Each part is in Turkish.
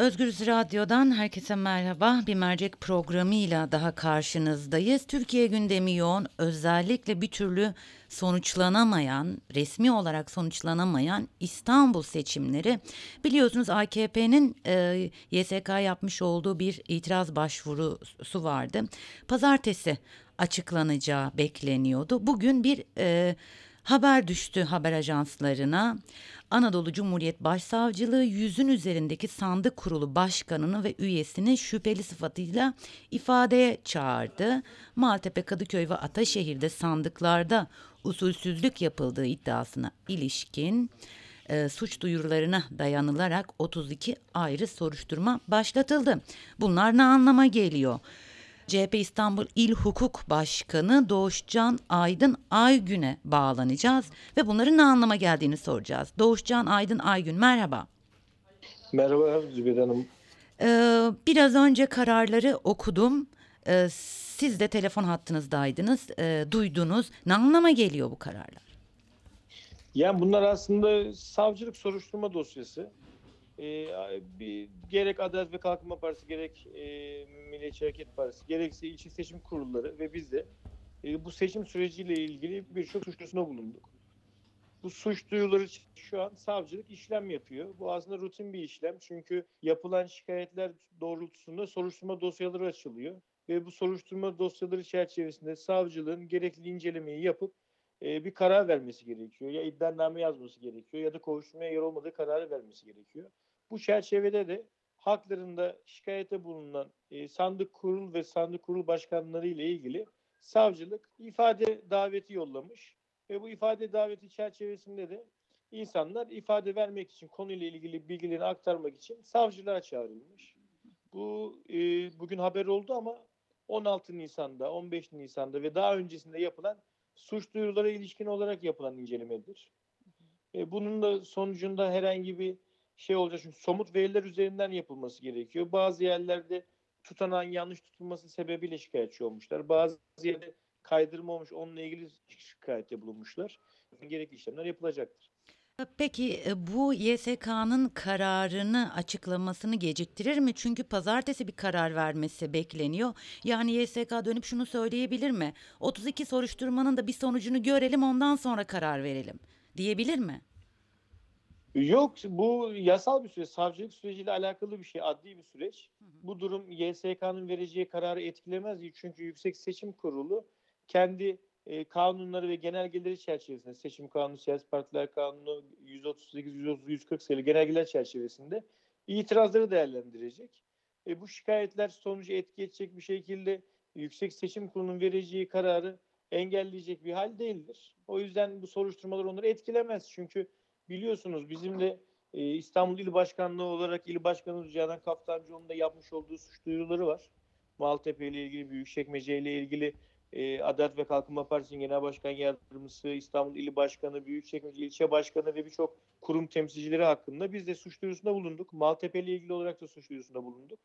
Özgürüz Radyo'dan herkese merhaba. Bir mercek programıyla daha karşınızdayız. Türkiye gündemi yoğun. Özellikle bir türlü sonuçlanamayan, resmi olarak sonuçlanamayan İstanbul seçimleri. Biliyorsunuz AKP'nin e, YSK yapmış olduğu bir itiraz başvurusu vardı. Pazartesi açıklanacağı bekleniyordu. Bugün bir e, haber düştü haber ajanslarına. Anadolu Cumhuriyet Başsavcılığı yüzün üzerindeki sandık kurulu başkanını ve üyesini şüpheli sıfatıyla ifadeye çağırdı. Maltepe, Kadıköy ve Ataşehir'de sandıklarda usulsüzlük yapıldığı iddiasına ilişkin e, suç duyurularına dayanılarak 32 ayrı soruşturma başlatıldı. Bunlar ne anlama geliyor? CHP İstanbul İl Hukuk Başkanı Doğuşcan Aydın Aygün'e bağlanacağız ve bunların ne anlama geldiğini soracağız. Doğuşcan Aydın Aygün merhaba. Merhaba Zübeyde Hanım. Ee, biraz önce kararları okudum. Ee, siz de telefon hattınızdaydınız, e, duydunuz. Ne anlama geliyor bu kararlar? Yani bunlar aslında savcılık soruşturma dosyası. Ee, bir, gerek Adalet ve Kalkınma Partisi, gerek e, Milliyetçi Hareket Partisi, gerekse ilçe seçim kurulları ve biz de e, bu seçim süreciyle ilgili birçok suçlusuna bulunduk. Bu suç duyuruları için şu an savcılık işlem yapıyor. Bu aslında rutin bir işlem. Çünkü yapılan şikayetler doğrultusunda soruşturma dosyaları açılıyor. Ve bu soruşturma dosyaları çerçevesinde savcılığın gerekli incelemeyi yapıp e, bir karar vermesi gerekiyor. Ya iddianame yazması gerekiyor ya da kovuşturmaya yer olmadığı kararı vermesi gerekiyor. Bu çerçevede de haklarında şikayete bulunan e, sandık kurul ve sandık kurul başkanları ile ilgili savcılık ifade daveti yollamış ve bu ifade daveti çerçevesinde de insanlar ifade vermek için konuyla ilgili bilgilerini aktarmak için savcılığa çağrılmış. Bu e, bugün haber oldu ama 16 Nisan'da, 15 Nisan'da ve daha öncesinde yapılan suç duyurulara ilişkin olarak yapılan incelemedir. E, bunun da sonucunda herhangi bir şey olacak çünkü somut veriler üzerinden yapılması gerekiyor. Bazı yerlerde tutanağın yanlış tutulması sebebiyle şikayetçi olmuşlar. Bazı yerde kaydırma olmuş onunla ilgili şikayette bulunmuşlar. Gerekli işlemler yapılacaktır. Peki e, bu YSK'nın kararını açıklamasını geciktirir mi? Çünkü pazartesi bir karar vermesi bekleniyor. Yani YSK dönüp şunu söyleyebilir mi? 32 soruşturmanın da bir sonucunu görelim ondan sonra karar verelim diyebilir mi? Yok bu yasal bir süreç. Savcılık süreciyle alakalı bir şey. Adli bir süreç. Hı hı. Bu durum YSK'nın vereceği kararı etkilemez. Çünkü Yüksek Seçim Kurulu kendi e, kanunları ve genelgeleri çerçevesinde seçim kanunu, siyasi partiler kanunu 138, 130, 140 sayılı genelgeler çerçevesinde itirazları değerlendirecek. E, bu şikayetler sonucu etki edecek bir şekilde Yüksek Seçim Kurulu'nun vereceği kararı engelleyecek bir hal değildir. O yüzden bu soruşturmalar onları etkilemez. Çünkü biliyorsunuz bizim de e, İstanbul İl Başkanlığı olarak İl Başkanı Canan Kaftancıoğlu'nun da yapmış olduğu suç duyuruları var. Maltepe ile ilgili, Büyükçekmece ile ilgili e, Adalet ve Kalkınma Partisi'nin Genel Başkan Yardımcısı, İstanbul İl Başkanı, Büyükçekmece İlçe Başkanı ve birçok kurum temsilcileri hakkında biz de suç duyurusunda bulunduk. Maltepe ile ilgili olarak da suç duyurusunda bulunduk.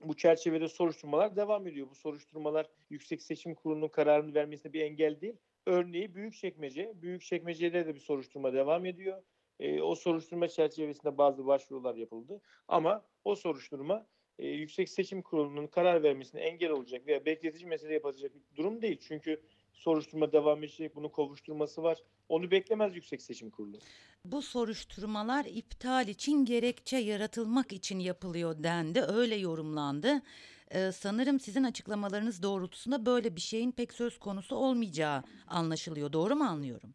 Bu çerçevede soruşturmalar devam ediyor. Bu soruşturmalar Yüksek Seçim Kurulu'nun kararını vermesine bir engel değil. Örneği Büyükçekmece. Büyükçekmece'de de bir soruşturma devam ediyor. E, o soruşturma çerçevesinde bazı başvurular yapıldı. Ama o soruşturma e, Yüksek Seçim Kurulu'nun karar vermesine engel olacak veya bekletici mesele yapacak bir durum değil. Çünkü soruşturma devam edecek, bunun kovuşturması var. Onu beklemez Yüksek Seçim Kurulu. Bu soruşturmalar iptal için gerekçe yaratılmak için yapılıyor dendi, öyle yorumlandı. Ee, sanırım sizin açıklamalarınız doğrultusunda böyle bir şeyin pek söz konusu olmayacağı anlaşılıyor. Doğru mu anlıyorum?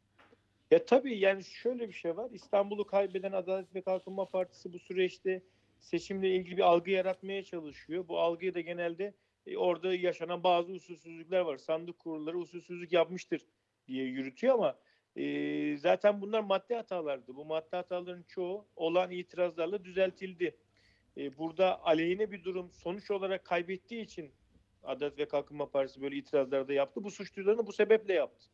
Ya tabii yani şöyle bir şey var. İstanbul'u kaybeden Adalet ve Kalkınma Partisi bu süreçte seçimle ilgili bir algı yaratmaya çalışıyor. Bu algıyı da genelde e, orada yaşanan bazı usulsüzlükler var. Sandık kurulları usulsüzlük yapmıştır diye yürütüyor ama e, zaten bunlar madde hatalardı. Bu madde hataların çoğu olan itirazlarla düzeltildi. E, burada aleyhine bir durum sonuç olarak kaybettiği için Adalet ve Kalkınma Partisi böyle itirazlar da yaptı. Bu suç duyurularını bu sebeple yaptı.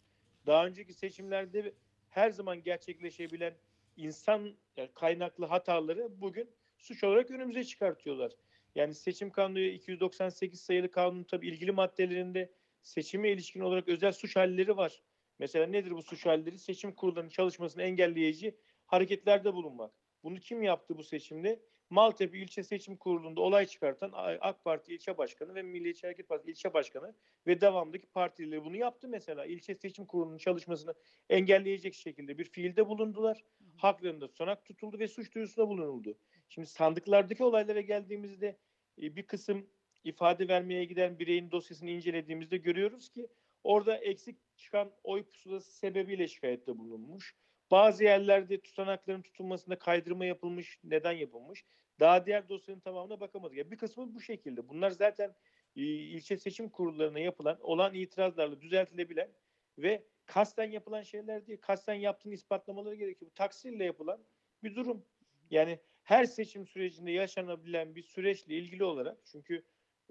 Daha önceki seçimlerde her zaman gerçekleşebilen insan yani kaynaklı hataları bugün suç olarak önümüze çıkartıyorlar. Yani seçim kanunu 298 sayılı kanunun tabii ilgili maddelerinde seçime ilişkin olarak özel suç halleri var. Mesela nedir bu suç halleri? Seçim kurullarının çalışmasını engelleyici hareketlerde bulunmak. Bunu kim yaptı bu seçimde? Maltepe İlçe Seçim Kurulu'nda olay çıkartan AK Parti ilçe başkanı ve Milliyetçi Hareket Partisi ilçe başkanı ve devamındaki partileri bunu yaptı mesela. İlçe Seçim Kurulu'nun çalışmasını engelleyecek şekilde bir fiilde bulundular. Haklarında tutanak tutuldu ve suç duyurusunda bulunuldu. Şimdi sandıklardaki olaylara geldiğimizde e, bir kısım ifade vermeye giden bireyin dosyasını incelediğimizde görüyoruz ki orada eksik çıkan oy pusulası sebebiyle şikayette bulunmuş. Bazı yerlerde tutanakların tutulmasında kaydırma yapılmış. Neden yapılmış? Daha diğer dosyanın tamamına bakamadık. Yani bir kısmı bu şekilde. Bunlar zaten e, ilçe seçim kurullarına yapılan, olan itirazlarla düzeltilebilen ve kasten yapılan şeyler değil. Kasten yaptığını ispatlamaları gerekiyor. Bu taksirle yapılan bir durum. Yani her seçim sürecinde yaşanabilen bir süreçle ilgili olarak çünkü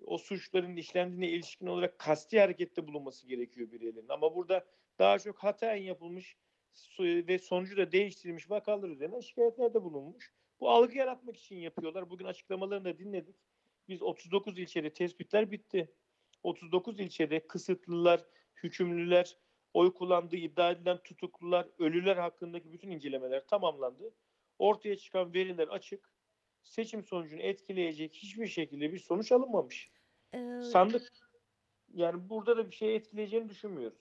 o suçların işlendiğine ilişkin olarak kasti harekette bulunması gerekiyor bireylerin. Ama burada daha çok hataen yapılmış ve sonucu da değiştirilmiş vakalar üzerine şikayetlerde bulunmuş. Bu algı yaratmak için yapıyorlar. Bugün açıklamalarını da dinledik. Biz 39 ilçede tespitler bitti. 39 ilçede kısıtlılar, hükümlüler, oy kullandığı iddia edilen tutuklular, ölüler hakkındaki bütün incelemeler tamamlandı. Ortaya çıkan veriler açık. Seçim sonucunu etkileyecek hiçbir şekilde bir sonuç alınmamış. Ee, Sandık yani burada da bir şey etkileyeceğini düşünmüyoruz.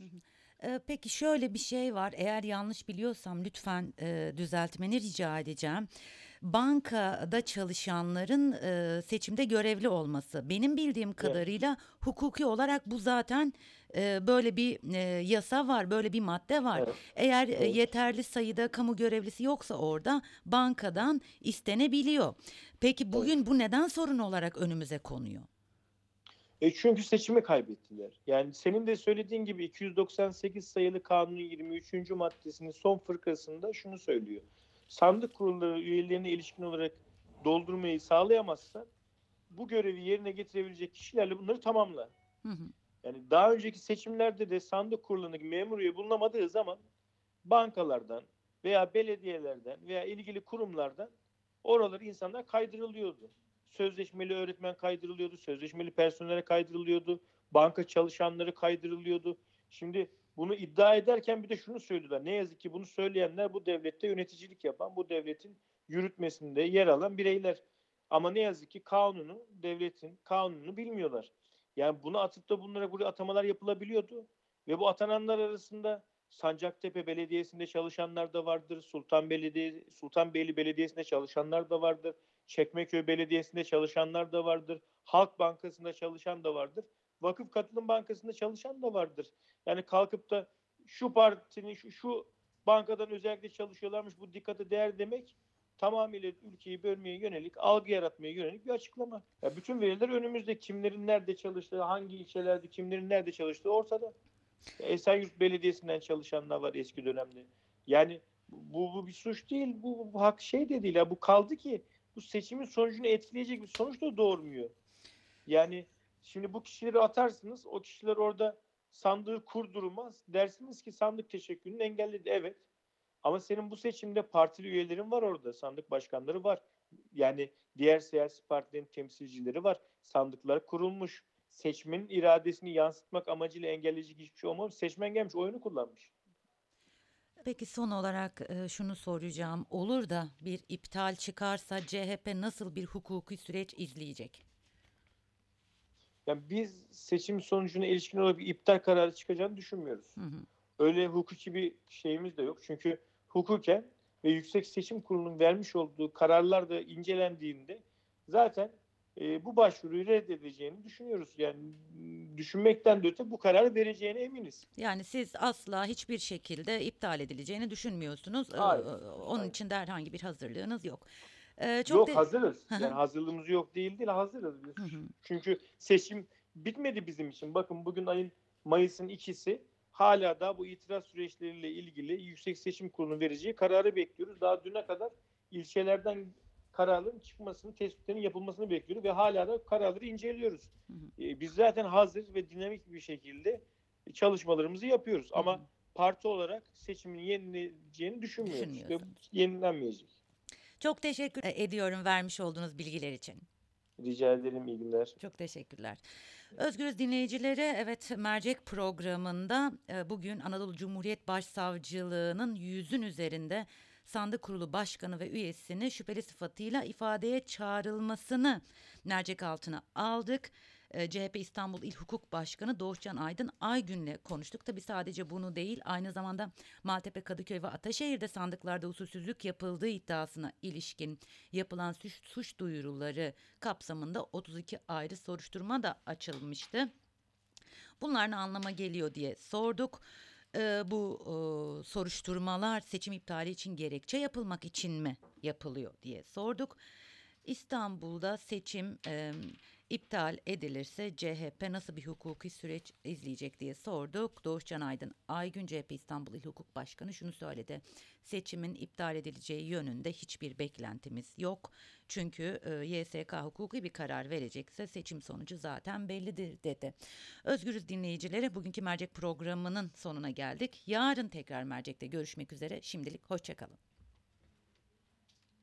Peki şöyle bir şey var. Eğer yanlış biliyorsam lütfen e, düzeltmeni rica edeceğim. Bankada çalışanların e, seçimde görevli olması. Benim bildiğim kadarıyla hukuki olarak bu zaten e, böyle bir e, yasa var, böyle bir madde var. Evet. Eğer e, Evet. yeterli sayıda kamu görevlisi yoksa orada bankadan istenebiliyor. Peki bugün bu neden sorun olarak önümüze konuyor? E çünkü seçimi kaybettiler. Yani senin de söylediğin gibi 298 sayılı kanunun 23. maddesinin son fırkasında şunu söylüyor. Sandık kurulları üyelerine ilişkin olarak doldurmayı sağlayamazsan bu görevi yerine getirebilecek kişilerle bunları tamamla. Hı hı. Yani daha önceki seçimlerde de sandık kurulundaki memur üye bulunamadığı zaman bankalardan veya belediyelerden veya ilgili kurumlardan oraları insanlar kaydırılıyordu. Sözleşmeli öğretmen kaydırılıyordu, sözleşmeli personele kaydırılıyordu, banka çalışanları kaydırılıyordu. Şimdi bunu iddia ederken bir de şunu söylüyorlar. Ne yazık ki bunu söyleyenler bu devlette yöneticilik yapan, bu devletin yürütmesinde yer alan bireyler. Ama ne yazık ki kanunu, devletin kanununu bilmiyorlar. Yani bunu atıp da bunlara buraya atamalar yapılabiliyordu. Ve bu atananlar arasında Sancaktepe Belediyesi'nde çalışanlar da vardır. Sultan Belediye, Sultanbeyli Belediyesi'nde çalışanlar da vardır. Çekmeköy Belediyesi'nde çalışanlar da vardır. Halk Bankası'nda çalışan da vardır. Vakıf Katılım Bankası'nda çalışan da vardır. Yani kalkıp da şu partinin şu, şu bankadan özellikle çalışıyorlarmış bu dikkate değer demek tamamıyla ülkeyi bölmeye yönelik, algı yaratmaya yönelik bir açıklama. Ya bütün veriler önümüzde. Kimlerin nerede çalıştığı, hangi ilçelerde kimlerin nerede çalıştığı ortada. Esenyurt Belediyesi'nden çalışanlar var eski dönemde. Yani bu, bu bir suç değil, bu, bu hak şey de değil. Ya. Bu kaldı ki bu seçimin sonucunu etkileyecek bir sonuç da doğurmuyor. Yani şimdi bu kişileri atarsınız, o kişiler orada sandığı kurdurmaz. Dersiniz ki sandık teşekkülünü engelledi. Evet. Ama senin bu seçimde partili üyelerin var orada. Sandık başkanları var. Yani diğer siyasi partilerin temsilcileri var. Sandıklar kurulmuş. Seçmenin iradesini yansıtmak amacıyla engelleyecek hiçbir şey olmamış. Seçmen gelmiş oyunu kullanmış. Peki son olarak e, şunu soracağım. Olur da bir iptal çıkarsa CHP nasıl bir hukuki süreç izleyecek? Yani biz seçim sonucuna ilişkin olarak bir iptal kararı çıkacağını düşünmüyoruz. Hı hı. Öyle hukuki bir şeyimiz de yok. Çünkü hukuken ve Yüksek Seçim Kurulu'nun vermiş olduğu kararlar da incelendiğinde zaten e, bu başvuruyu reddedeceğini düşünüyoruz. Yani düşünmekten de öte bu kararı vereceğine eminiz. Yani siz asla hiçbir şekilde iptal edileceğini düşünmüyorsunuz. Ee, Hayır, Onun hayır. için de herhangi bir hazırlığınız yok. Ee, çok yok de- hazırız. Yani hazırlığımız yok değil değil hazırız biz. Çünkü seçim bitmedi bizim için. Bakın bugün ayın Mayıs'ın ikisi hala da bu itiraz süreçleriyle ilgili Yüksek Seçim Kurulu'nun vereceği kararı bekliyoruz. Daha düne kadar ilçelerden kararların çıkmasını, tespitlerin yapılmasını bekliyoruz ve hala da kararları inceliyoruz. Hı hı. Ee, biz zaten hazır ve dinamik bir şekilde çalışmalarımızı yapıyoruz. Hı Ama hı. parti olarak seçimin yenileceğini düşünmüyoruz ve yenilenmeyecek. Çok teşekkür ediyorum vermiş olduğunuz bilgiler için. Rica ederim iyi günler. Çok teşekkürler. Özgürüz dinleyicileri, evet mercek programında e, bugün Anadolu Cumhuriyet Başsavcılığı'nın yüzün üzerinde sandık kurulu başkanı ve üyesini şüpheli sıfatıyla ifadeye çağrılmasını mercek altına aldık. Ee, CHP İstanbul İl Hukuk Başkanı Doğuşcan Aydın Aygün'le konuştuk. Tabi sadece bunu değil aynı zamanda Maltepe, Kadıköy ve Ataşehir'de sandıklarda usulsüzlük yapıldığı iddiasına ilişkin yapılan suç, suç duyuruları kapsamında 32 ayrı soruşturma da açılmıştı. Bunlar ne anlama geliyor diye sorduk. Ee, bu e, soruşturmalar seçim iptali için gerekçe yapılmak için mi yapılıyor diye sorduk. İstanbul'da seçim e, iptal edilirse CHP nasıl bir hukuki süreç izleyecek diye sorduk. Doğuşcan Aydın Aygün CHP İstanbul İl Hukuk Başkanı şunu söyledi. Seçimin iptal edileceği yönünde hiçbir beklentimiz yok. Çünkü e, YSK hukuki bir karar verecekse seçim sonucu zaten bellidir dedi. Özgürüz dinleyicileri bugünkü mercek programının sonuna geldik. Yarın tekrar mercekte görüşmek üzere. Şimdilik hoşçakalın.